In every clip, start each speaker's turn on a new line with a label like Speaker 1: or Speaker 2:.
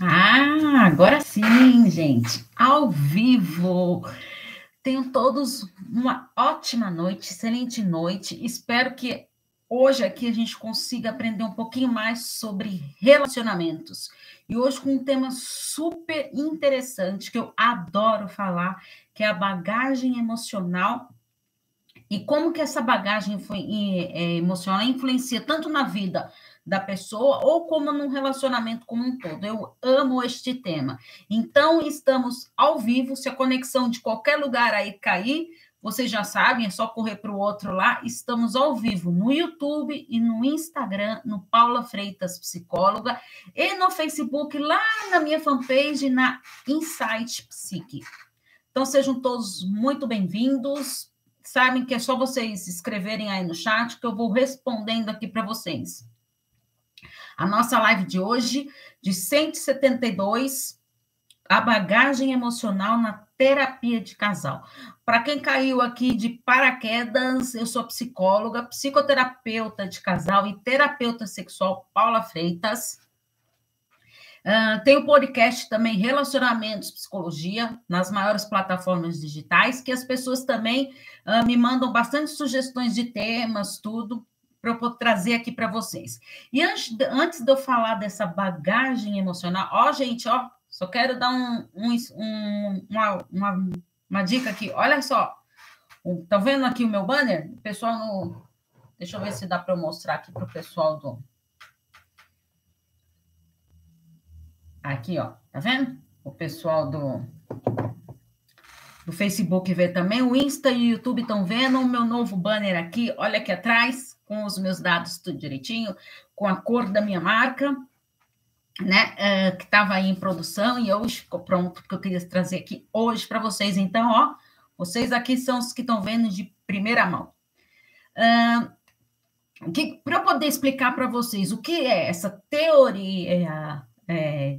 Speaker 1: Ah, agora sim, gente, ao vivo. Tenham todos uma ótima noite, excelente noite. Espero que hoje aqui a gente consiga aprender um pouquinho mais sobre relacionamentos. E hoje com um tema super interessante que eu adoro falar, que é a bagagem emocional e como que essa bagagem é, emocional influencia tanto na vida da pessoa ou como num relacionamento como um todo. Eu amo este tema. Então, estamos ao vivo. Se a conexão de qualquer lugar aí cair, vocês já sabem, é só correr para o outro lá. Estamos ao vivo no YouTube e no Instagram, no Paula Freitas Psicóloga, e no Facebook, lá na minha fanpage, na Insight Psique. Então, sejam todos muito bem-vindos. Sabem que é só vocês escreverem aí no chat que eu vou respondendo aqui para vocês. A nossa live de hoje, de 172, a bagagem emocional na terapia de casal. Para quem caiu aqui de paraquedas, eu sou psicóloga, psicoterapeuta de casal e terapeuta sexual Paula Freitas. Uh, tem o podcast também Relacionamentos Psicologia, nas maiores plataformas digitais, que as pessoas também uh, me mandam bastante sugestões de temas, tudo para eu trazer aqui para vocês. E antes, antes de eu falar dessa bagagem emocional, ó, gente, ó, só quero dar um, um, um uma, uma, uma, dica aqui. Olha só, estão tá vendo aqui o meu banner? O pessoal no. Deixa eu ver se dá para eu mostrar aqui para o pessoal do. Aqui, ó, tá vendo? O pessoal do do Facebook vê também, o Insta e o YouTube estão vendo o meu novo banner aqui, olha aqui atrás, com os meus dados tudo direitinho, com a cor da minha marca, né, uh, que estava aí em produção e hoje ficou pronto, porque eu queria trazer aqui hoje para vocês. Então, ó, vocês aqui são os que estão vendo de primeira mão. Uh, para eu poder explicar para vocês o que é essa teoria, é,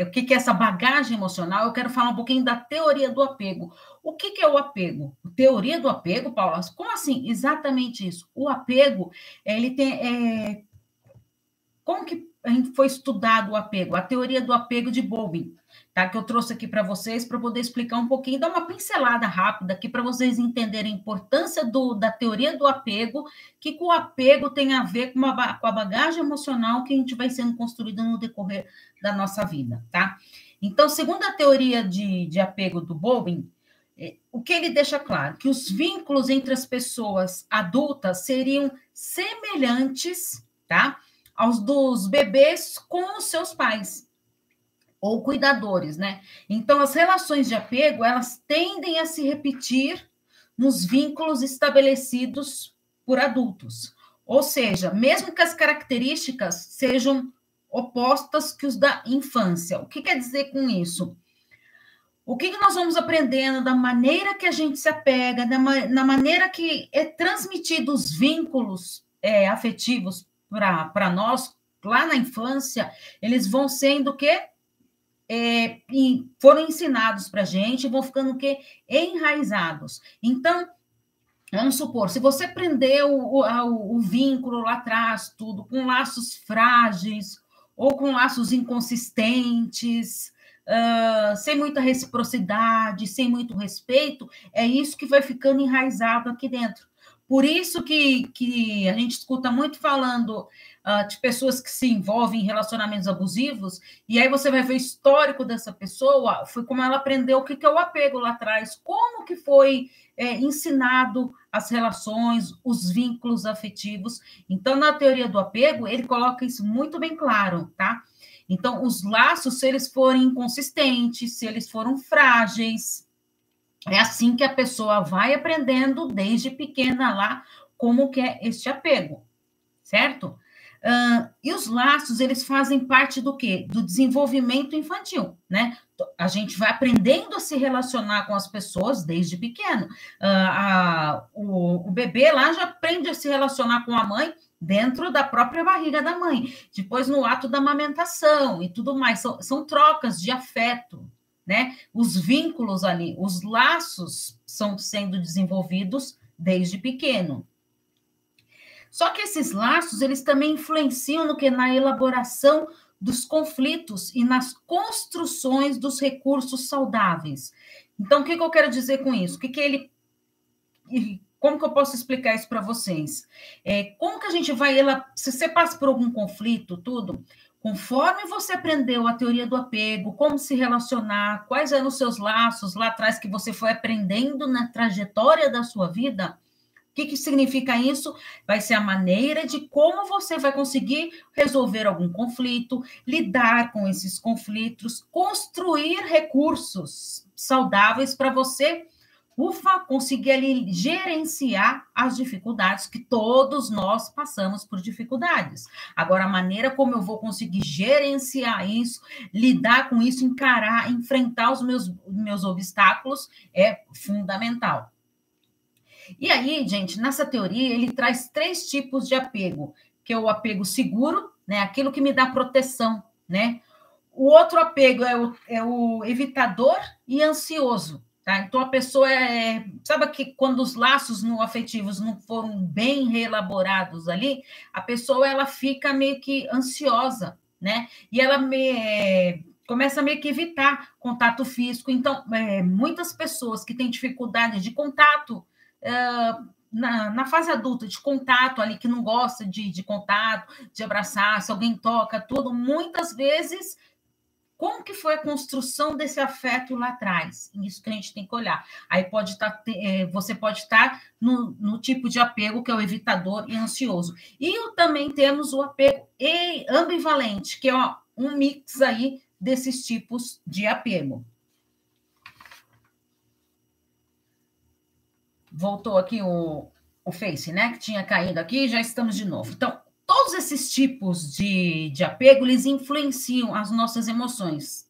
Speaker 1: o que, que é essa bagagem emocional, eu quero falar um pouquinho da teoria do apego. O que, que é o apego? Teoria do apego, Paula? Como assim? Exatamente isso. O apego, ele tem. É... Como que foi estudado o apego? A teoria do apego de Bowling tá? Que eu trouxe aqui para vocês para poder explicar um pouquinho, dar uma pincelada rápida aqui para vocês entenderem a importância do, da teoria do apego, que o apego tem a ver com, uma, com a bagagem emocional que a gente vai sendo construída no decorrer da nossa vida, tá? Então, segundo a teoria de, de apego do Bowen, é, o que ele deixa claro? Que os vínculos entre as pessoas adultas seriam semelhantes, tá? Aos dos bebês com os seus pais ou cuidadores, né? Então, as relações de apego, elas tendem a se repetir nos vínculos estabelecidos por adultos. Ou seja, mesmo que as características sejam opostas que os da infância. O que quer dizer com isso? O que, nós vamos aprendendo da maneira que a gente se apega, na maneira que é transmitido os vínculos é, afetivos para nós lá na infância, eles vão sendo o quê? é, foram ensinados para a gente vão ficando o quê? Enraizados. Então, vamos supor, se você prendeu o, o, o vínculo lá atrás, tudo, com laços frágeis ou com laços inconsistentes, uh, sem muita reciprocidade, sem muito respeito, é isso que vai ficando enraizado aqui dentro. Por isso que, que a gente escuta muito falando uh, de pessoas que se envolvem em relacionamentos abusivos, e aí você vai ver o histórico dessa pessoa, foi como ela aprendeu o que, que é o apego lá atrás, como que foi é, ensinado as relações, os vínculos afetivos. Então, na teoria do apego, ele coloca isso muito bem claro, tá? Então, os laços, se eles forem inconsistentes, se eles foram frágeis, é assim que a pessoa vai aprendendo desde pequena lá como que é este apego, certo? Uh, e os laços, eles fazem parte do quê? Do desenvolvimento infantil, né? A gente vai aprendendo a se relacionar com as pessoas desde pequeno. Uh, a, o, o bebê lá já aprende a se relacionar com a mãe dentro da própria barriga da mãe, depois no ato da amamentação e tudo mais. São, são trocas de afeto, né? Os vínculos ali, os laços são sendo desenvolvidos desde pequeno. Só que esses laços, eles também influenciam no que na elaboração dos conflitos e nas construções dos recursos saudáveis. Então, o que, que eu quero dizer com isso? O que, que ele. Como que eu posso explicar isso para vocês? É, como que a gente vai. Ela, se você passa por algum conflito, tudo, conforme você aprendeu a teoria do apego, como se relacionar, quais eram os seus laços lá atrás que você foi aprendendo na trajetória da sua vida, o que, que significa isso? Vai ser a maneira de como você vai conseguir resolver algum conflito, lidar com esses conflitos, construir recursos saudáveis para você, ufa, conseguir ali gerenciar as dificuldades que todos nós passamos por dificuldades. Agora, a maneira como eu vou conseguir gerenciar isso, lidar com isso, encarar, enfrentar os meus, meus obstáculos é fundamental. E aí, gente, nessa teoria, ele traz três tipos de apego, que é o apego seguro, né? Aquilo que me dá proteção, né? O outro apego é o, é o evitador e ansioso, tá? Então a pessoa é, sabe que quando os laços no afetivos não foram bem reelaborados ali, a pessoa ela fica meio que ansiosa, né? E ela me, é, começa meio que evitar contato físico. Então, é, muitas pessoas que têm dificuldade de contato na, na, fase adulta, de contato ali, que não gosta de, de contato, de abraçar, se alguém toca, tudo, muitas vezes, como que foi a construção desse afeto lá atrás? Isso que a gente tem que olhar. Aí pode estar, tá, é, você pode estar no, no tipo de apego que é o evitador e ansioso. E também temos o apego ambivalente, que é um mix aí desses tipos de apego. Voltou aqui o, o Face, né? Que tinha caído aqui, já estamos de novo. Então, todos esses tipos de, de apego, eles influenciam as nossas emoções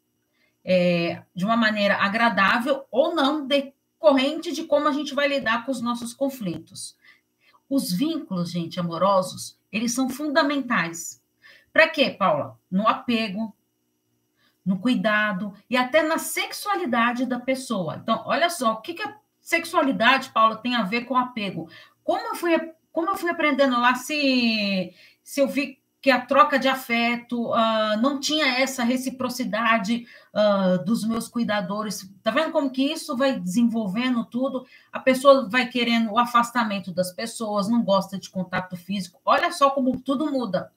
Speaker 1: é, de uma maneira agradável ou não, decorrente de como a gente vai lidar com os nossos conflitos. Os vínculos, gente, amorosos, eles são fundamentais. Para quê, Paula? No apego, no cuidado e até na sexualidade da pessoa. Então, olha só, o que, que a Sexualidade, Paula, tem a ver com apego. Como eu fui, como eu fui aprendendo lá, se, se eu vi que a troca de afeto uh, não tinha essa reciprocidade uh, dos meus cuidadores. Tá vendo como que isso vai desenvolvendo tudo? A pessoa vai querendo o afastamento das pessoas, não gosta de contato físico. Olha só como tudo muda.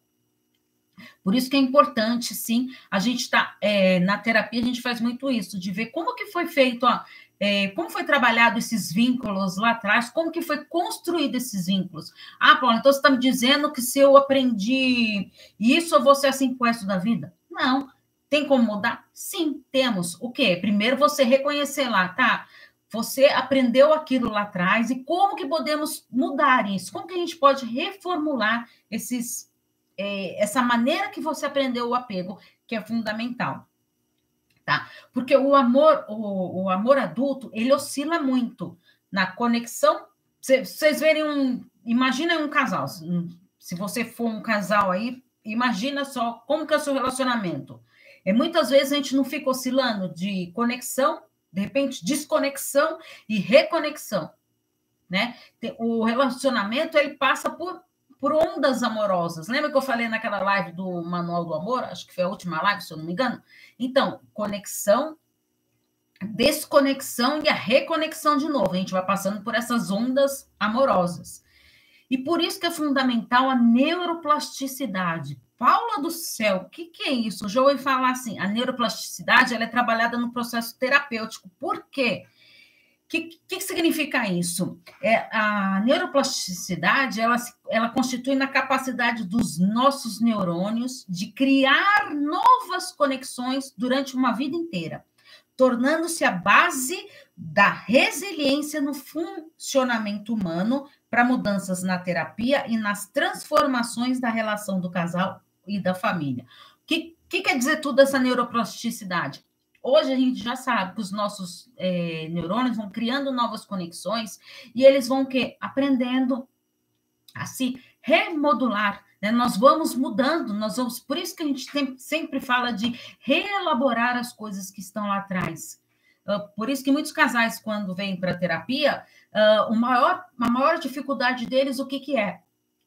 Speaker 1: Por isso que é importante, sim, a gente está é, na terapia, a gente faz muito isso, de ver como que foi feito a, é, como foi trabalhado esses vínculos lá atrás? Como que foi construído esses vínculos? Ah, Paulo, então você está me dizendo que se eu aprendi isso, eu vou ser assim pro resto da vida? Não. Tem como mudar? Sim, temos. O quê? Primeiro você reconhecer lá, tá? Você aprendeu aquilo lá atrás e como que podemos mudar isso? Como que a gente pode reformular esses, é, essa maneira que você aprendeu o apego, que é fundamental tá? Porque o amor, o, o amor adulto, ele oscila muito na conexão. Vocês verem um, imagina um casal. Se você for um casal aí, imagina só como que é o seu relacionamento. É muitas vezes a gente não fica oscilando de conexão, de repente desconexão e reconexão, né? O relacionamento ele passa por por ondas amorosas. Lembra que eu falei naquela live do Manual do Amor? Acho que foi a última live, se eu não me engano. Então, conexão, desconexão e a reconexão de novo. A gente vai passando por essas ondas amorosas. E por isso que é fundamental a neuroplasticidade. Paula do céu, o que, que é isso? Já ouvi falar assim, a neuroplasticidade ela é trabalhada no processo terapêutico. Por quê? Que, que, significa isso? É, a neuroplasticidade ela, ela constitui na capacidade dos nossos neurônios de criar novas conexões durante uma vida inteira, tornando-se a base da resiliência no funcionamento humano para mudanças na terapia e nas transformações da relação do casal e da família. O que, que quer dizer tudo essa neuroplasticidade? Hoje a gente já sabe que os nossos é, neurônios vão criando novas conexões e eles vão que aprendendo a se remodular. Né? Nós vamos mudando, nós vamos. Por isso que a gente tem, sempre fala de reelaborar as coisas que estão lá atrás. Uh, por isso que muitos casais, quando vêm para terapia, uh, o maior, a maior dificuldade deles, o que, que é?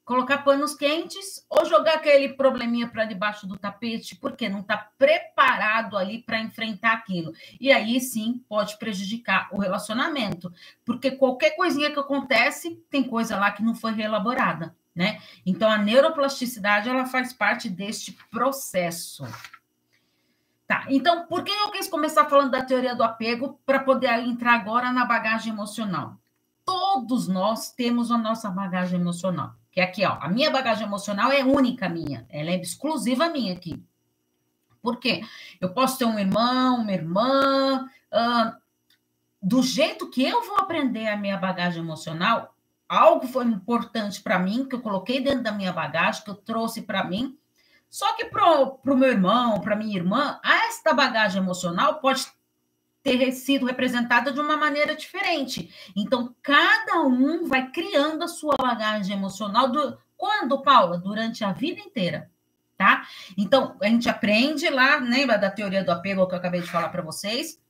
Speaker 1: Colocar panos quentes ou jogar aquele probleminha para debaixo do tapete, porque não está preparado ali para enfrentar aquilo. E aí sim pode prejudicar o relacionamento, porque qualquer coisinha que acontece, tem coisa lá que não foi reelaborada, né? Então a neuroplasticidade ela faz parte deste processo. Tá, então por que eu quis começar falando da teoria do apego para poder entrar agora na bagagem emocional? Todos nós temos a nossa bagagem emocional. Que é aqui, ó, a minha bagagem emocional é única minha, ela é exclusiva minha aqui. Por quê? Eu posso ter um irmão, uma irmã, do jeito que eu vou aprender a minha bagagem emocional, algo foi importante para mim, que eu coloquei dentro da minha bagagem, que eu trouxe para mim, só que para o meu irmão, para minha irmã, esta bagagem emocional pode ter sido representada de uma maneira diferente. Então, cada um vai criando a sua bagagem emocional. Do... Quando, Paula? Durante a vida inteira. Tá? Então, a gente aprende lá, lembra da teoria do apego que eu acabei de falar para vocês?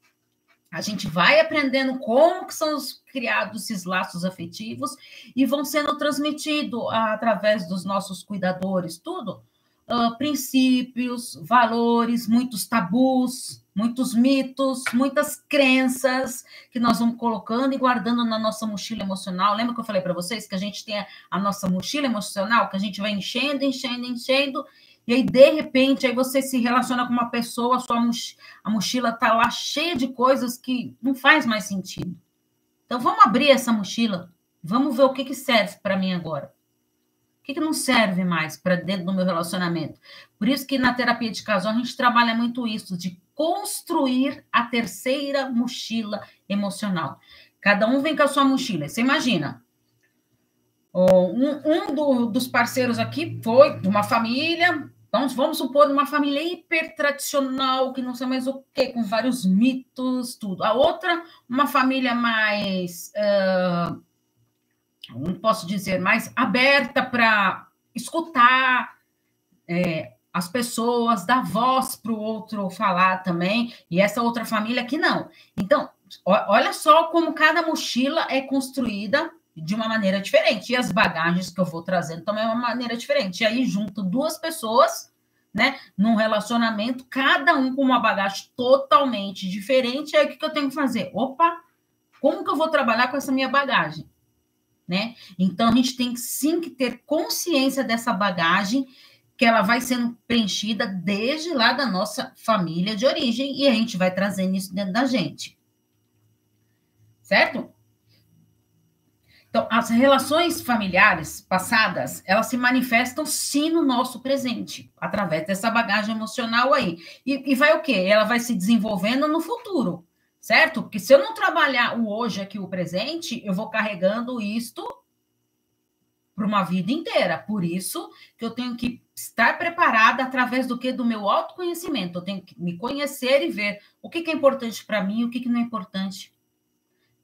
Speaker 1: A gente vai aprendendo como que são criados esses laços afetivos e vão sendo transmitidos através dos nossos cuidadores, tudo. Uh, princípios, valores, muitos tabus, muitos mitos, muitas crenças que nós vamos colocando e guardando na nossa mochila emocional. Lembra que eu falei para vocês que a gente tem a, nossa mochila emocional, que a gente vai enchendo, enchendo, enchendo, e aí de repente aí você se relaciona com uma pessoa, a sua mochila, a mochila tá lá cheia de coisas que não faz mais sentido. Então vamos abrir essa mochila, vamos ver o que, que serve para mim agora. Que, que não serve mais para dentro do meu relacionamento? Por isso que na terapia de casal a gente trabalha muito isso, de construir a terceira mochila emocional. Cada um vem com a sua mochila. Você imagina, um, um do, dos parceiros aqui foi de uma família, vamos, vamos supor, uma família hiper tradicional, que não sei mais o que, com vários mitos, tudo. A outra, uma família mais, uh, não posso dizer, mais aberta para escutar, é, as pessoas, dar voz para o outro falar também, e essa outra família que não. Então, olha só como cada mochila é construída de uma maneira diferente, e as bagagens que eu vou trazendo também é uma maneira diferente. E aí, junto duas pessoas, né, num relacionamento, cada um com uma bagagem totalmente diferente, aí o que, que eu tenho que fazer? Opa, como que eu vou trabalhar com essa minha bagagem? Né? Então, a gente tem sim que ter consciência dessa bagagem que ela vai sendo preenchida desde lá da nossa família de origem e a gente vai trazendo isso dentro da gente. Certo? Então, as relações familiares passadas, elas se manifestam sim no nosso presente, através dessa bagagem emocional aí. E, e vai o quê? Ela vai se desenvolvendo no futuro, certo? Porque se eu não trabalhar o hoje aqui, o presente, eu vou carregando isto para uma vida inteira. Por isso que eu tenho que estar preparada através do que? Do meu autoconhecimento. Eu tenho que me conhecer e ver o que, que é importante para mim, o que, que não é importante.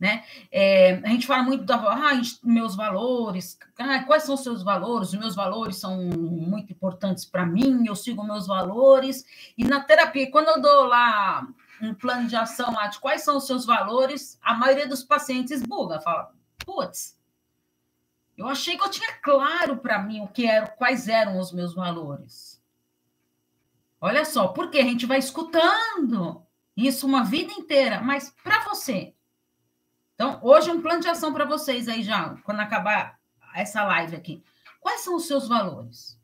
Speaker 1: Né? É, a gente fala muito da ah, meus valores, ah, quais são os seus valores? Os meus valores são muito importantes para mim, eu sigo meus valores. E na terapia, quando eu dou lá um plano de ação lá de quais são os seus valores, a maioria dos pacientes buga, fala, putz, eu achei que eu tinha claro para mim o que era, quais eram os meus valores. Olha só, porque a gente vai escutando isso uma vida inteira, mas para você. Então, hoje um plano de ação para vocês aí já, quando acabar essa live aqui. Quais são os seus valores?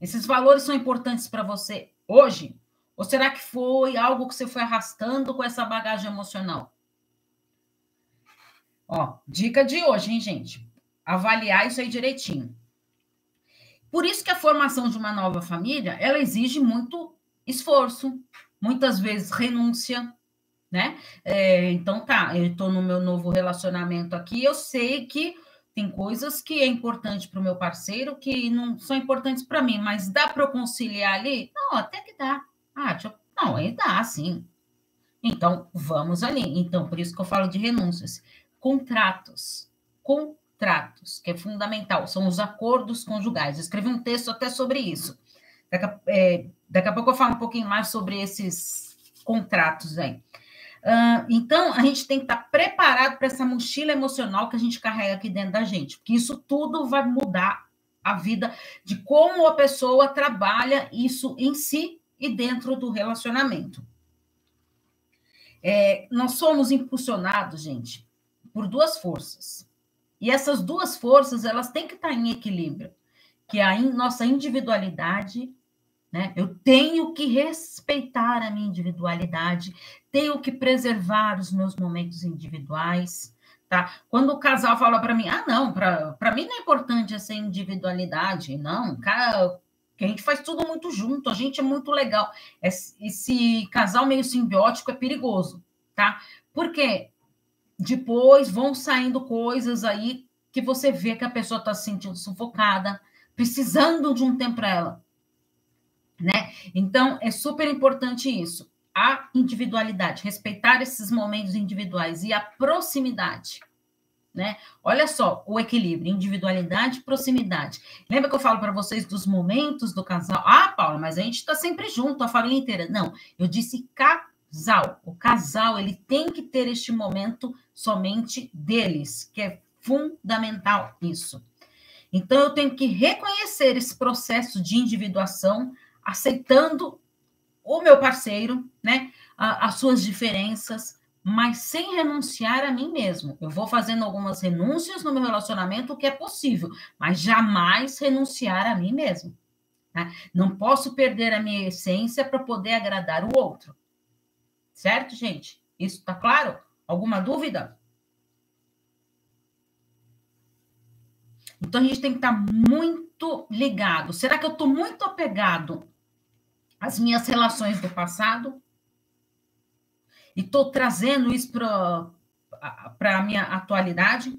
Speaker 1: Esses valores são importantes para você hoje? Ou será que foi algo que você foi arrastando com essa bagagem emocional? Ó, dica de hoje, hein, gente? avaliar isso aí direitinho. Por isso que a formação de uma nova família, ela exige muito esforço, muitas vezes renúncia, né? É, então tá, eu estou no meu novo relacionamento aqui, eu sei que tem coisas que é importante para o meu parceiro que não são importantes para mim, mas dá para eu conciliar ali? Não, até que dá. Ah, eu... não, aí dá, sim. Então, vamos ali. Então, por isso que eu falo de renúncias. Contratos. Contratos contratos, que é fundamental, são os acordos conjugais. Eu escrevi um texto até sobre isso. Daqui a, é, daqui a pouco eu falo um pouquinho mais sobre esses contratos aí. Uh, então, a gente tem que estar preparado para essa mochila emocional que a gente carrega aqui dentro da gente, porque isso tudo vai mudar a vida, de como a pessoa trabalha isso em si e dentro do relacionamento. É, nós somos impulsionados, gente, por duas forças. E essas duas forças, elas têm que estar em equilíbrio, que é a in, nossa individualidade, né? Eu tenho que respeitar a minha individualidade, tenho que preservar os meus momentos individuais, tá? Quando o casal fala para mim, ah, não, para mim não é importante essa individualidade, não, cara, que a gente faz tudo muito junto, a gente é muito legal. Esse casal meio simbiótico é perigoso, tá? Porque depois vão saindo coisas aí que você vê que a pessoa está se sentindo sufocada, precisando de um tempo para ela, né? Então é super importante isso, a individualidade, respeitar esses momentos individuais e a proximidade. Né? Olha só o equilíbrio, individualidade e proximidade. Lembra que eu falo para vocês dos momentos do casal? Ah, Paula, mas a gente está sempre junto, a família inteira. Não, eu disse casal. O casal ele tem que ter este momento somente deles, que é fundamental isso. Então eu tenho que reconhecer esse processo de individuação, aceitando o meu parceiro, né? as suas diferenças, mas sem renunciar a mim mesmo. Eu vou fazendo algumas renúncias no meu relacionamento, o que é possível, mas jamais renunciar a mim mesmo. Tá? Não posso perder a minha essência para poder agradar o outro. Certo, gente? Isso está claro? Alguma dúvida? Então a gente tem que estar tá muito ligado. Será que eu estou muito apegado às minhas relações do passado? E estou trazendo isso para a minha atualidade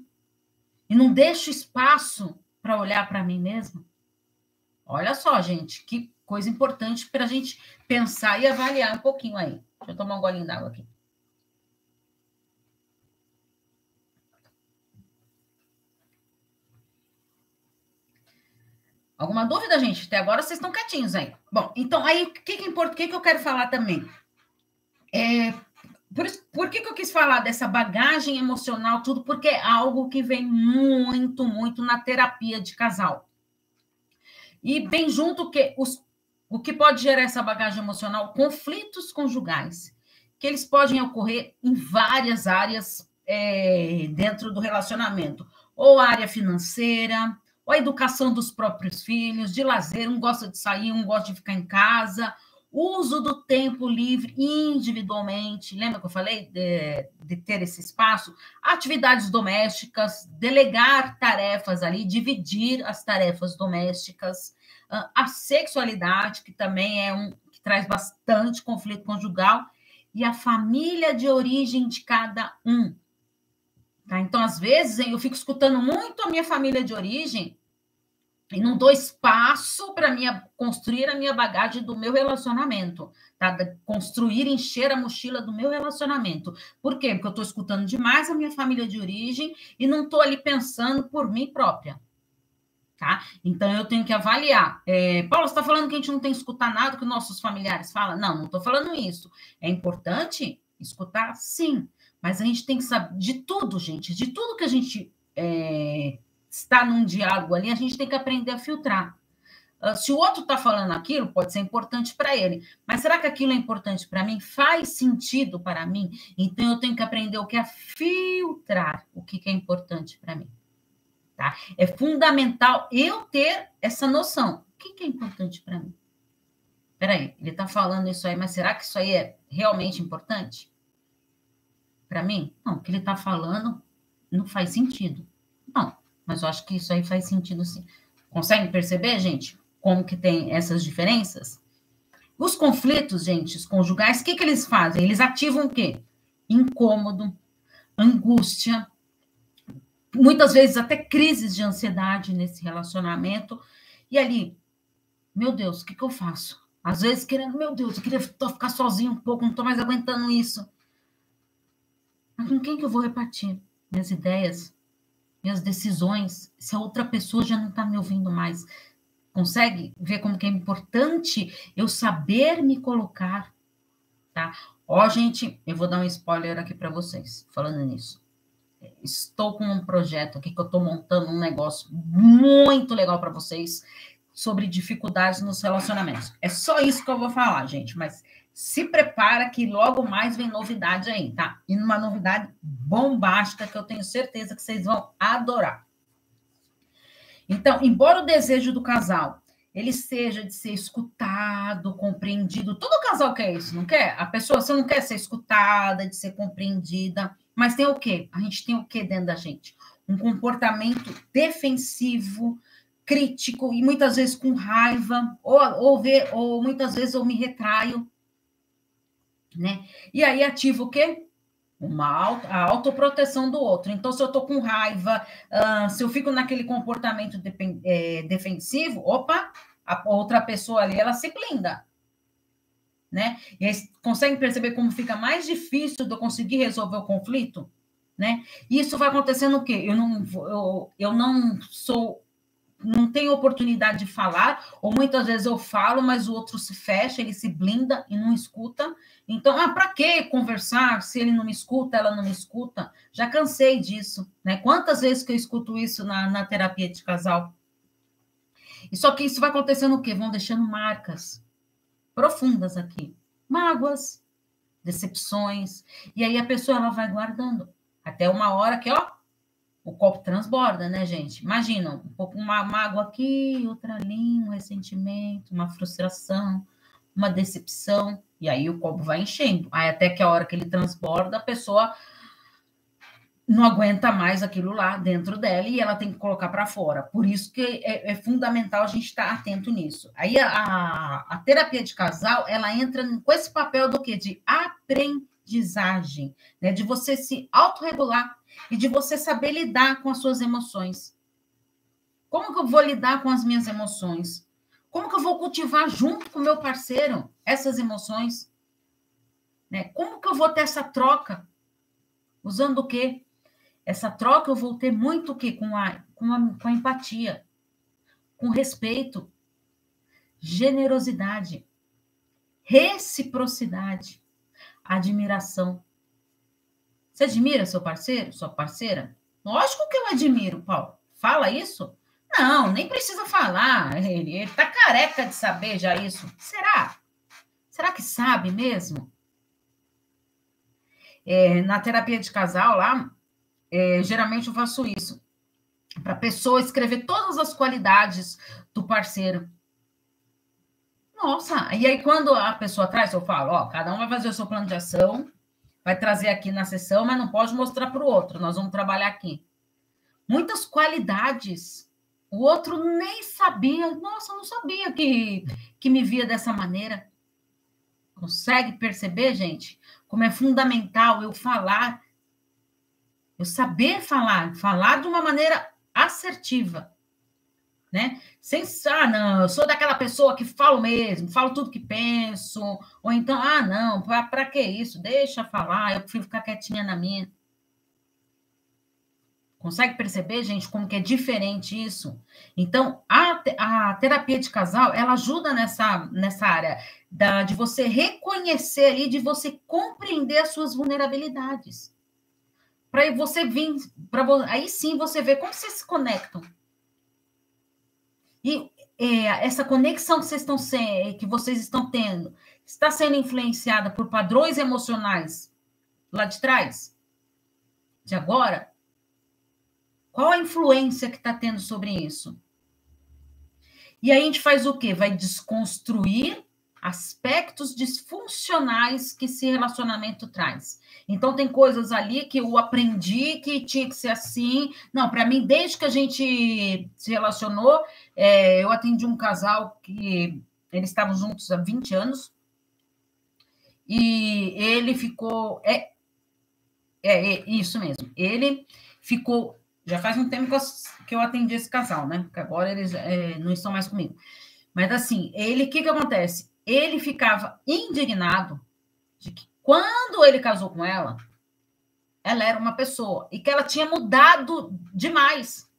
Speaker 1: e não deixo espaço para olhar para mim mesma? Olha só, gente, que coisa importante para a gente pensar e avaliar um pouquinho aí. Deixa eu tomar um golinho d'água aqui. Alguma dúvida, gente? Até agora vocês estão quietinhos aí. Bom, então aí o que, que importa? O que, que eu quero falar também? É, por, por que, que eu quis falar dessa bagagem emocional, tudo? Porque é algo que vem muito, muito na terapia de casal. E bem junto que os, o que pode gerar essa bagagem emocional, conflitos conjugais, que eles podem ocorrer em várias áreas é, dentro do relacionamento, ou área financeira, ou a educação dos próprios filhos, de lazer, um gosta de sair, um gosta de ficar em casa, Uso do tempo livre individualmente, lembra que eu falei de, de, ter esse espaço? Atividades domésticas, delegar tarefas ali, dividir as tarefas domésticas, ah, a sexualidade, que também é um que traz bastante conflito conjugal, e a família de origem de cada um. Tá? Então, às vezes, eu fico escutando muito a minha família de origem e não dou espaço para minha construir a minha bagagem do meu relacionamento, tá? Construir, encher a mochila do meu relacionamento. Por quê? Porque eu estou escutando demais a minha família de origem e não estou ali pensando por mim própria. Tá? Então eu tenho que avaliar. É, Paulo, você está falando que a gente não tem que escutar nada que nossos familiares falam? Não, não estou falando isso. É importante escutar, sim, mas a gente tem que saber de tudo, gente, de tudo que a gente é, está num diálogo ali, a gente tem que aprender a filtrar. Uh, se o outro está falando aquilo, pode ser importante para ele, mas será que aquilo é importante para mim? Faz sentido para mim? Então eu tenho que aprender o que é filtrar o que, que é importante para mim. Tá? É fundamental eu ter essa noção. O que, que é importante para mim? Peraí, ele está falando isso aí, mas será que isso aí é realmente importante? Para mim? Não, o que ele está falando não faz sentido. Não, mas eu acho que isso aí faz sentido sim. Consegue perceber, gente, como que tem essas diferenças? Os conflitos, gente, os conjugais, o que, que eles fazem? Eles ativam o quê? Incômodo, angústia, muitas vezes até crises de ansiedade nesse relacionamento. E ali, meu Deus, o que, que eu faço? Às vezes querendo, meu Deus, eu queria ficar sozinho um pouco, não estou mais aguentando isso. Mas com quem que eu vou repartir minhas ideias, minhas decisões, se a outra pessoa já não está me ouvindo mais. Consegue ver como que é importante eu saber me colocar, tá? Ó, gente, eu vou dar um spoiler aqui para vocês, falando nisso. estou com um projeto aqui que eu estou montando um negócio muito legal para vocês sobre dificuldades nos relacionamentos. É só isso que eu vou falar, gente, mas se prepara que logo mais vem novidade aí, tá? E uma novidade bombástica que eu tenho certeza que vocês vão adorar. Então, embora o desejo do casal ele seja de ser escutado, compreendido, todo casal quer isso, não quer? A pessoa, você não quer ser escutada, de ser compreendida, mas tem o quê? A gente tem o quê dentro da gente? Um comportamento defensivo, crítico e muitas vezes com raiva, ou, ou, ver, ou muitas vezes eu me retraio, né? E aí ativa o quê? Uma auto, a autoproteção do outro. Então, se eu tô com raiva, uh, se eu fico naquele comportamento é, defensivo, opa, a outra pessoa ali, ela se blinda. Né? E aí, conseguem perceber como fica mais difícil de eu conseguir resolver o conflito? Né? E isso vai acontecendo o quê? Eu não, eu, eu não sou não tenho oportunidade de falar, ou muitas vezes eu falo, mas o outro se fecha, ele se blinda e não escuta. Então, ah, para que conversar se ele não me escuta, ela não me escuta? Já cansei disso, né? Quantas vezes que eu escuto isso na, na terapia de casal? E só que isso vai acontecendo o quê? Vão deixando marcas profundas aqui. Mágoas, decepções. E aí a pessoa ela vai guardando. Até uma hora que, ó, o copo transborda, né, gente? Imagina, um pouco uma mágoa aqui, outra ali, um ressentimento, uma frustração, uma decepção, e aí o copo vai enchendo. Aí até que a hora que ele transborda, a pessoa não aguenta mais aquilo lá dentro dela e ela tem que colocar para fora. Por isso que é, é, fundamental a gente estar atento nisso. Aí a, a, a terapia de casal, ela entra com esse papel do quê? De aprendizagem, né? De você se autorregular e de você saber lidar com as suas emoções. Como que eu vou lidar com as minhas emoções? Como que eu vou cultivar junto com o meu parceiro essas emoções? Né? Como que eu vou ter essa troca? Usando o quê? Essa troca eu vou ter muito o quê? Com a, com a, com a empatia, com respeito, generosidade, reciprocidade, admiração. Você admira seu parceiro, sua parceira? Lógico que eu admiro, Paulo. Fala isso? Não, nem precisa falar. Ele está careca de saber já isso. Será? Será que sabe mesmo? É, na terapia de casal lá, é, geralmente eu faço isso. Para a pessoa escrever todas as qualidades do parceiro. Nossa, e aí quando a pessoa traz, eu falo, ó, cada um vai fazer o seu plano de ação, vai trazer aqui na sessão, mas não pode mostrar para o outro. Nós vamos trabalhar aqui. Muitas qualidades. O outro nem sabia. Nossa, não sabia que, que me via dessa maneira. Consegue perceber, gente? Como é fundamental eu falar, eu saber falar, falar de uma maneira assertiva né? Sem, ah, não, eu sou daquela pessoa que falo mesmo, falo tudo que penso, ou então, ah, não, para que isso? Deixa falar, eu prefiro ficar quietinha na minha. Consegue perceber, gente, como que é diferente isso? Então, a, a terapia de casal, ela ajuda nessa, nessa área da, de você reconhecer ali, de você compreender as suas vulnerabilidades. Para você vir, para aí sim você vê como vocês se conectam. E é, essa conexão que vocês, estão que vocês estão tendo está sendo influenciada por padrões emocionais lá de trás? De agora? Qual a influência que está tendo sobre isso? E aí a gente faz o quê? Vai desconstruir aspectos disfuncionais que esse relacionamento traz. Então, tem coisas ali que eu aprendi que tinha que ser assim. Não, para mim, desde que a gente se relacionou, é, eu atendi um casal que eles estavam juntos há 20 anos. E ele ficou. É, é, é isso mesmo. Ele ficou. Já faz um tempo que eu, que eu atendi esse casal, né? Porque agora eles é, não estão mais comigo. Mas assim, ele, o que, que acontece? Ele ficava indignado de que quando ele casou com ela, ela era uma pessoa e que ela tinha mudado demais.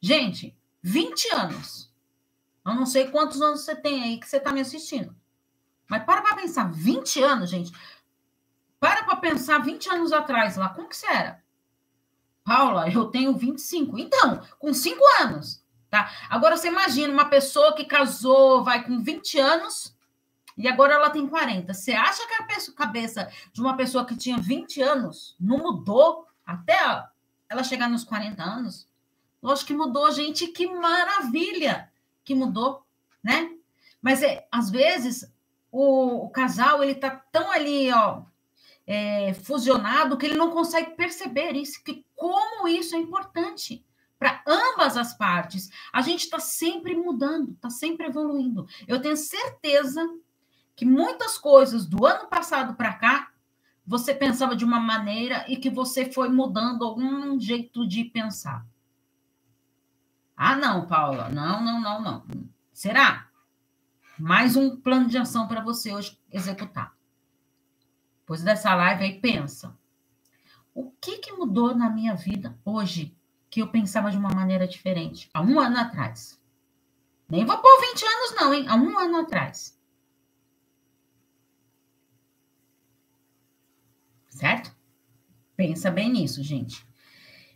Speaker 1: Gente, 20 anos. Eu não sei quantos anos você tem aí que você está me assistindo. Mas para para pensar, 20 anos, gente. Para para pensar 20 anos atrás lá, como que você era? Paula, eu tenho 25. Então, com 5 anos, tá? Agora você imagina uma pessoa que casou, vai com 20 anos e agora ela tem 40. Você acha que a cabeça de uma pessoa que tinha 20 anos não mudou até ela chegar nos 40 anos? Lógico que mudou, gente, que maravilha que mudou, né? Mas é, às vezes o, o casal ele tá tão ali, ó, é, fusionado que ele não consegue perceber isso, que como isso é importante para ambas as partes. A gente está sempre mudando, está sempre evoluindo. Eu tenho certeza que muitas coisas do ano passado para cá você pensava de uma maneira e que você foi mudando algum jeito de pensar. Ah, não, Paula, não, não, não, não. Será? Mais um plano de ação para você hoje executar. Depois dessa live aí, pensa. O que, que mudou na minha vida hoje que eu pensava de uma maneira diferente? Há um ano atrás. Nem vou pôr 20 anos, não, hein? Há um ano atrás. certo? Pensa bem nisso, gente.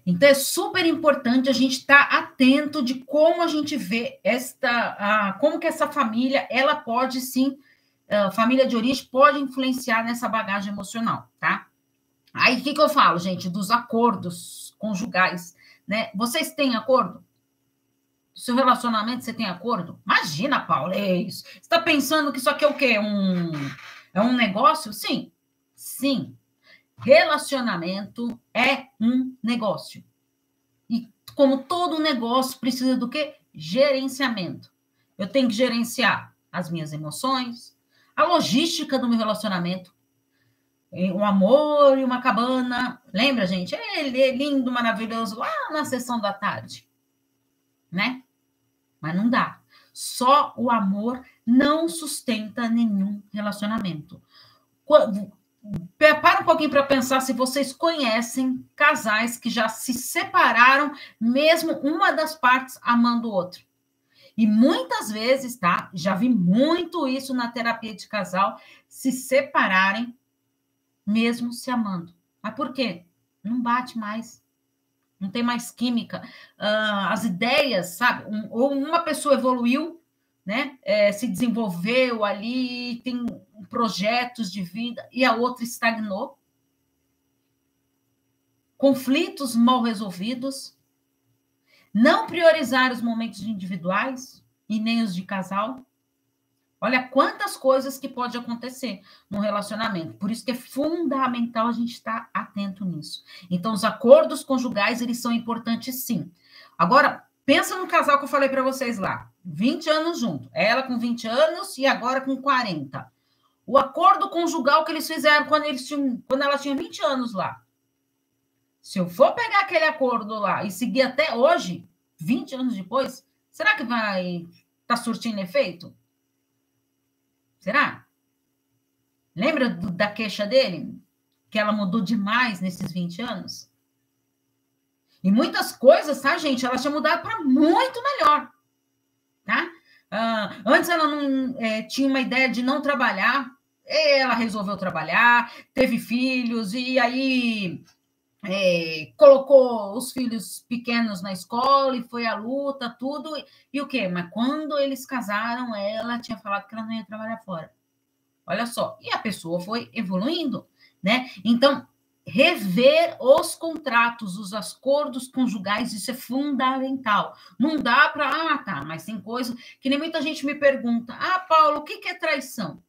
Speaker 1: Então é super importante a gente estar tá atento de como a gente vê esta, a, como que essa família, ela pode sim, família de origem pode influenciar nessa bagagem emocional, tá? Aí o que, que eu falo, gente, dos acordos conjugais, né? Vocês têm acordo? Seu relacionamento, você tem acordo? Imagina, Paulo, é isso. Você está pensando que isso aqui é o quê? Um, é um negócio? Sim, sim. Relacionamento é um negócio. E como todo negócio precisa do quê? Gerenciamento. Eu tenho que gerenciar as minhas emoções, a logística do meu relacionamento, um amor e uma cabana. Lembra, gente? Ele é lindo, maravilhoso lá na sessão da tarde. Né? Mas não dá. Só o amor não sustenta nenhum relacionamento para um pouquinho para pensar se vocês conhecem casais que já se separaram, mesmo uma das partes amando o outro. E muitas vezes, tá? Já vi muito isso na terapia de casal, se separarem, mesmo se amando. Mas por quê? Não bate mais. Não tem mais química. Uh, as ideias, sabe? Um, ou uma pessoa evoluiu né? É, se desenvolveu ali, tem projetos de vida, e a outra estagnou. Conflitos mal resolvidos, não priorizar os momentos individuais e nem os de casal. Olha quantas coisas que pode acontecer no relacionamento. Por isso que é fundamental a gente estar atento nisso. Então, os acordos conjugais, eles são importantes sim. Agora, pensa no casal que eu falei para vocês lá. 20 anos junto. Ela com 20 anos e agora com 40. O acordo conjugal que eles fizeram quando, eles tinham, quando ela tinha 20 anos lá. Se eu for pegar aquele acordo lá e seguir até hoje, 20 anos depois, será que vai estar tá surtindo efeito? Será? Lembra do, da queixa dele? Que ela mudou demais nesses 20 anos? E muitas coisas, tá, gente? Ela tinha mudado para muito melhor tá? Uh, antes ela não é, tinha uma ideia de não trabalhar, ela resolveu trabalhar, teve filhos, e aí é, colocou os filhos pequenos na escola e foi à luta, tudo. E, o quê? Mas quando eles casaram, ela tinha falado que ela não ia trabalhar fora. Olha só, e a pessoa foi evoluindo, né? Então, rever os contratos, os acordos conjugais, isso é fundamental. Não dá para, ah, tá, mas tem coisa que nem muita gente me pergunta: ah, Paulo, o que é traição?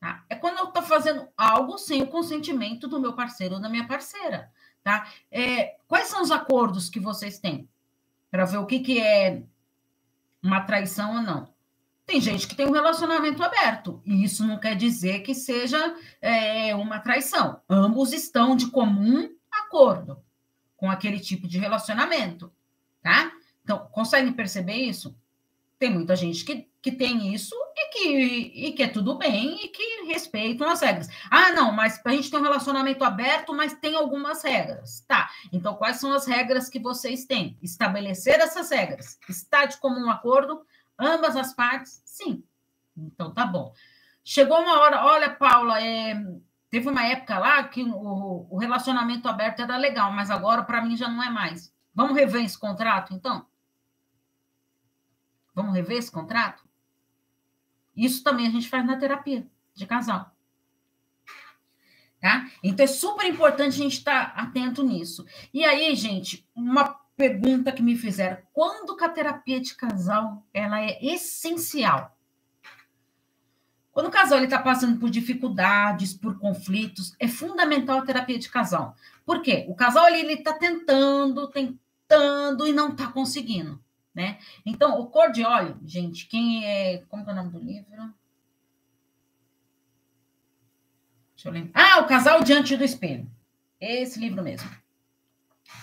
Speaker 1: Tá? É quando eu estou fazendo algo sem o consentimento do meu parceiro ou da minha parceira. Tá? É, quais são os acordos que vocês têm para ver o que, que é uma traição ou não? Tem gente que tem um relacionamento aberto, e isso não quer dizer que seja é, uma traição. Ambos estão de comum acordo com aquele tipo de relacionamento, tá? Então, consegue perceber isso? Tem muita gente que, que tem isso e que, e que é tudo bem e que respeitam as regras. Ah, não, mas a gente tem um relacionamento aberto, mas tem algumas regras. Tá, então quais são as regras que vocês têm? Estabelecer essas regras. Está de comum acordo Ambas as partes? Sim. Então, tá bom. Chegou uma hora, olha, Paula, é, teve uma época lá que o, o relacionamento aberto era legal, mas agora para mim já não é mais. Vamos rever esse contrato, então? Vamos rever esse contrato? Isso também a gente faz na terapia de casal. Tá? Então é super importante a gente estar tá atento nisso. E aí, gente, uma pergunta que me fizeram: quando que a terapia de casal ela é essencial? Quando o casal está passando por dificuldades, por conflitos, é fundamental a terapia de casal. Por quê? O casal ele está tentando, tentando e não está conseguindo, né? Então, o cor de óleo, gente, quem é. Como é o nome do livro? Deixa eu lembrar. Ah, O Casal Diante do Espelho. Esse livro mesmo.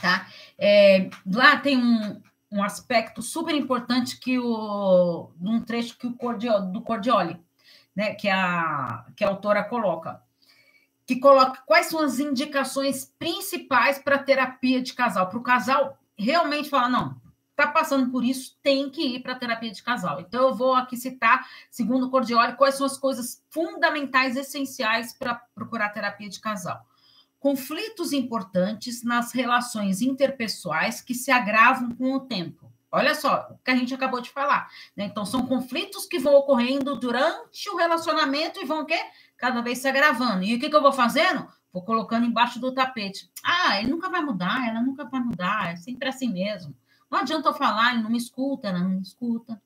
Speaker 1: Tá? É, lá tem um, um aspecto super importante que o. um trecho que o Cordioli, do Cordioli né, que a, que a autora coloca, que coloca quais são as indicações principais para terapia de casal, para o casal realmente falar, não, está passando por isso, tem que ir para terapia de casal. Então, eu vou aqui citar, segundo o Cordioli, quais são as coisas fundamentais, essenciais para procurar terapia de casal. Conflitos importantes nas relações interpessoais que se agravam com o tempo. Olha só o que a gente acabou de falar. Né? Então, são conflitos que vão ocorrendo durante o relacionamento e vão o quê? Cada vez se agravando. E o que, que eu vou fazendo? Vou colocando embaixo do tapete. Ah, ele nunca vai mudar, ela nunca vai mudar, é sempre assim mesmo. Não adianta eu falar, ele não me escuta, ela não me escuta.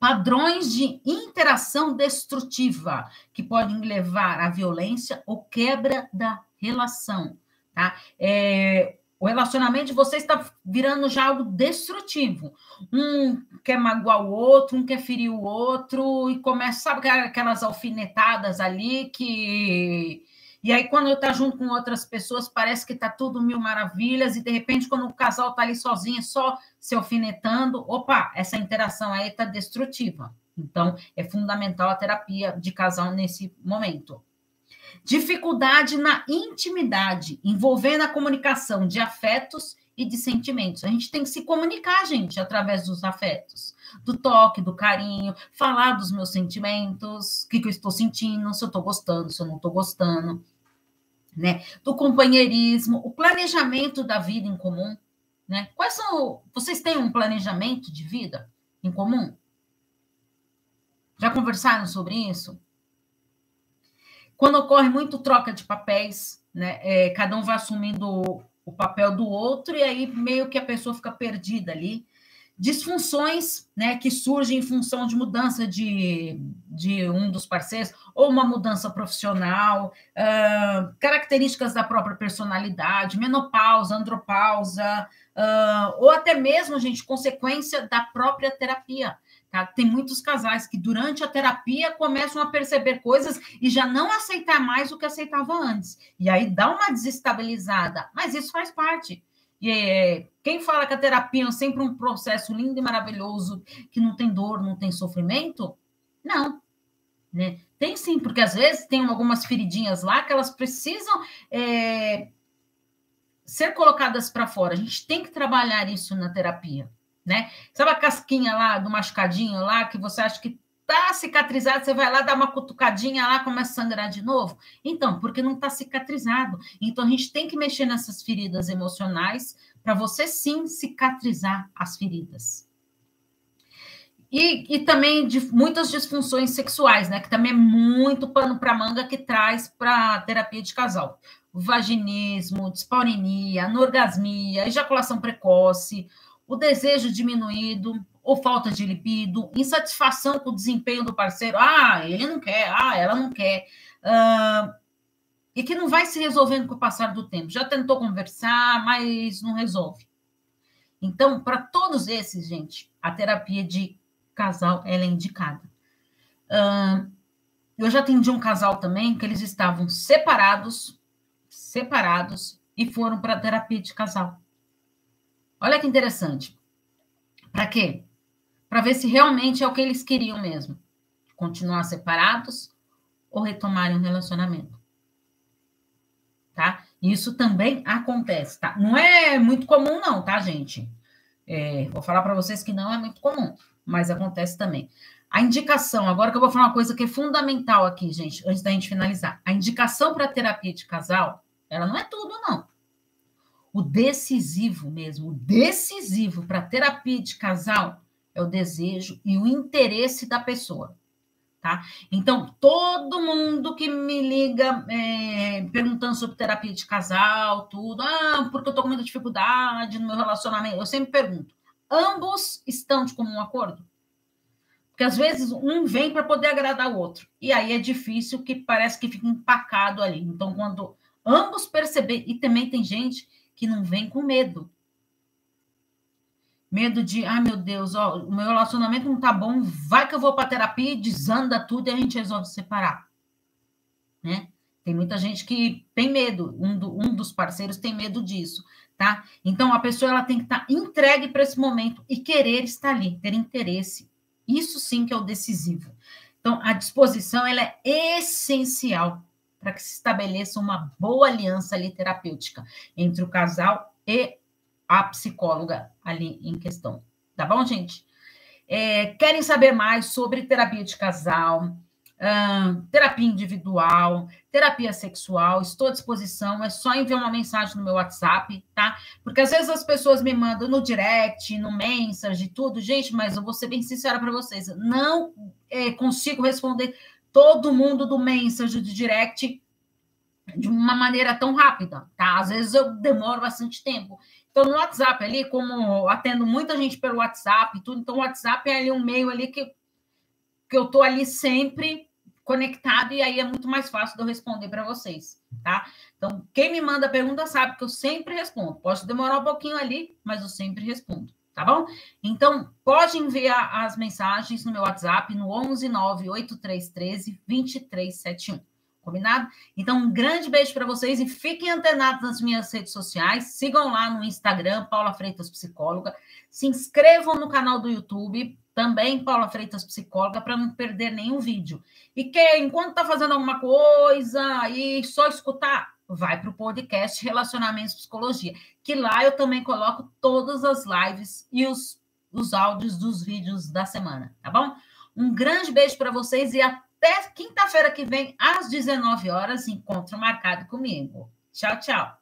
Speaker 1: Padrões de interação destrutiva que podem levar à violência ou quebra da relação. Tá? É, o relacionamento de vocês está virando já algo destrutivo. Um quer magoar o outro, um quer ferir o outro, e começa, sabe aquelas alfinetadas ali que. E aí, quando está junto com outras pessoas, parece que está tudo mil maravilhas, e de repente, quando o casal está ali sozinho, só se alfinetando, opa, essa interação aí está destrutiva. Então, é fundamental a terapia de casal nesse momento. Dificuldade na intimidade, envolvendo a comunicação de afetos e de sentimentos. A gente tem que se comunicar, gente, através dos afetos, do toque, do carinho, falar dos meus sentimentos, o que, que eu estou sentindo, se eu estou gostando, se eu não estou gostando, né? Do companheirismo, o planejamento da vida em comum, né? Quais são. Vocês têm um planejamento de vida em comum? Já conversaram sobre isso? Quando ocorre muito troca de papéis, né, é, cada um vai assumindo o, papel do outro, e aí meio que a pessoa fica perdida ali. Disfunções né, que surgem em função de mudança de, de um dos parceiros, ou uma mudança profissional, uh, características da própria personalidade, menopausa, andropausa, uh, ou até mesmo, gente, consequência da própria terapia. Tá? Tem muitos casais que durante a terapia começam a perceber coisas e já não aceitar mais o que aceitava antes. E aí dá uma desestabilizada, mas isso faz parte. E é, quem fala que a terapia é sempre um processo lindo e maravilhoso, que não tem dor, não tem sofrimento, não. Né? Tem sim, porque às vezes tem algumas feridinhas lá que elas precisam é, ser colocadas para fora. A gente tem que trabalhar isso na terapia né? Sabe a casquinha lá do machucadinho lá que você acha que tá cicatrizado, você vai lá dar uma cutucadinha lá, começa a sangrar de novo? Então, porque não está cicatrizado. Então a gente tem que mexer nessas feridas emocionais para você sim cicatrizar as feridas. E, e também de muitas disfunções sexuais, né? Que também é muito pano para manga que traz para terapia de casal. vaginismo, dispaurinia, anorgasmia, ejaculação precoce, o desejo diminuído, ou falta de libido, insatisfação com o desempenho do parceiro, ah, ele não quer, ah, ela não quer, e que não vai se resolvendo com o passar do tempo. Já tentou conversar, mas não resolve. Então, para todos esses, gente, a terapia de casal é indicada. Eu já atendi um casal também que eles estavam separados, separados, e foram para terapia de casal. Olha que interessante. Para quê? Para ver se realmente é o que eles queriam mesmo. Continuar separados ou retomarem um relacionamento. Tá? Isso também acontece, tá? Não é muito comum, não, tá, gente? É, vou falar para vocês que não é muito comum, mas acontece também. A indicação, agora que eu vou falar uma coisa que é fundamental aqui, gente, antes da gente finalizar. A indicação para terapia de casal, ela não é tudo, não. O decisivo mesmo, o decisivo para terapia de casal é o desejo e o interesse da pessoa. Tá? Então, todo mundo que me liga é, perguntando sobre terapia de casal, tudo, ah, porque eu tô com muita dificuldade no meu relacionamento, eu sempre pergunto: ambos estão de comum acordo? Porque às vezes um vem para poder agradar o outro. E aí é difícil que parece que fica empacado ali. Então, quando ambos perceber, e também tem gente que não vem com medo. Medo de, ai meu Deus, ó, o meu relacionamento não tá bom, vai que eu vou para terapia, desanda tudo e a gente resolve separar. Né? Tem muita gente que tem medo, um, do, um dos parceiros tem medo disso, tá? Então a pessoa ela tem que estar tá entregue para esse momento e querer estar ali, ter interesse isso sim que é o decisivo. Então, a disposição ela é essencial para que se estabeleça uma boa aliança ali terapêutica entre o casal e a psicóloga ali em questão. Tá bom, gente? É, querem saber mais sobre terapia de casal? terapia individual, terapia sexual, estou à disposição, é só enviar uma mensagem no meu WhatsApp, tá? Porque às vezes as pessoas me mandam no direct, no message, tudo, gente, mas eu vou ser bem sincera para vocês, não é, consigo responder todo mundo do message, do direct, de uma maneira tão rápida, tá? Às vezes eu demoro bastante tempo. Então, no WhatsApp ali, como atendo muita gente pelo WhatsApp e tudo, então o WhatsApp é ali um meio ali que, que eu tô ali sempre conectado e aí é muito mais fácil de eu responder para vocês, tá? Então, quem me manda pergunta sabe que eu sempre respondo. Posso demorar um pouquinho ali, mas eu sempre respondo, tá bom? Então, pode enviar as mensagens no meu WhatsApp no 11 98313 2371. Combinado? Então, um grande beijo para vocês e fiquem antenados nas minhas redes sociais. Sigam lá no Instagram, Paula Freitas Psicóloga. Se inscrevam no canal do YouTube também Paula Freitas Psicóloga, para não perder nenhum vídeo. E que enquanto está fazendo alguma coisa e só escutar, vai para o podcast Relacionamentos Psicologia, que lá eu também coloco todas as lives e os, os áudios dos vídeos da semana, tá bom? Um grande beijo para vocês e até quinta-feira que vem, às 19 horas, encontro marcado comigo. Tchau, tchau.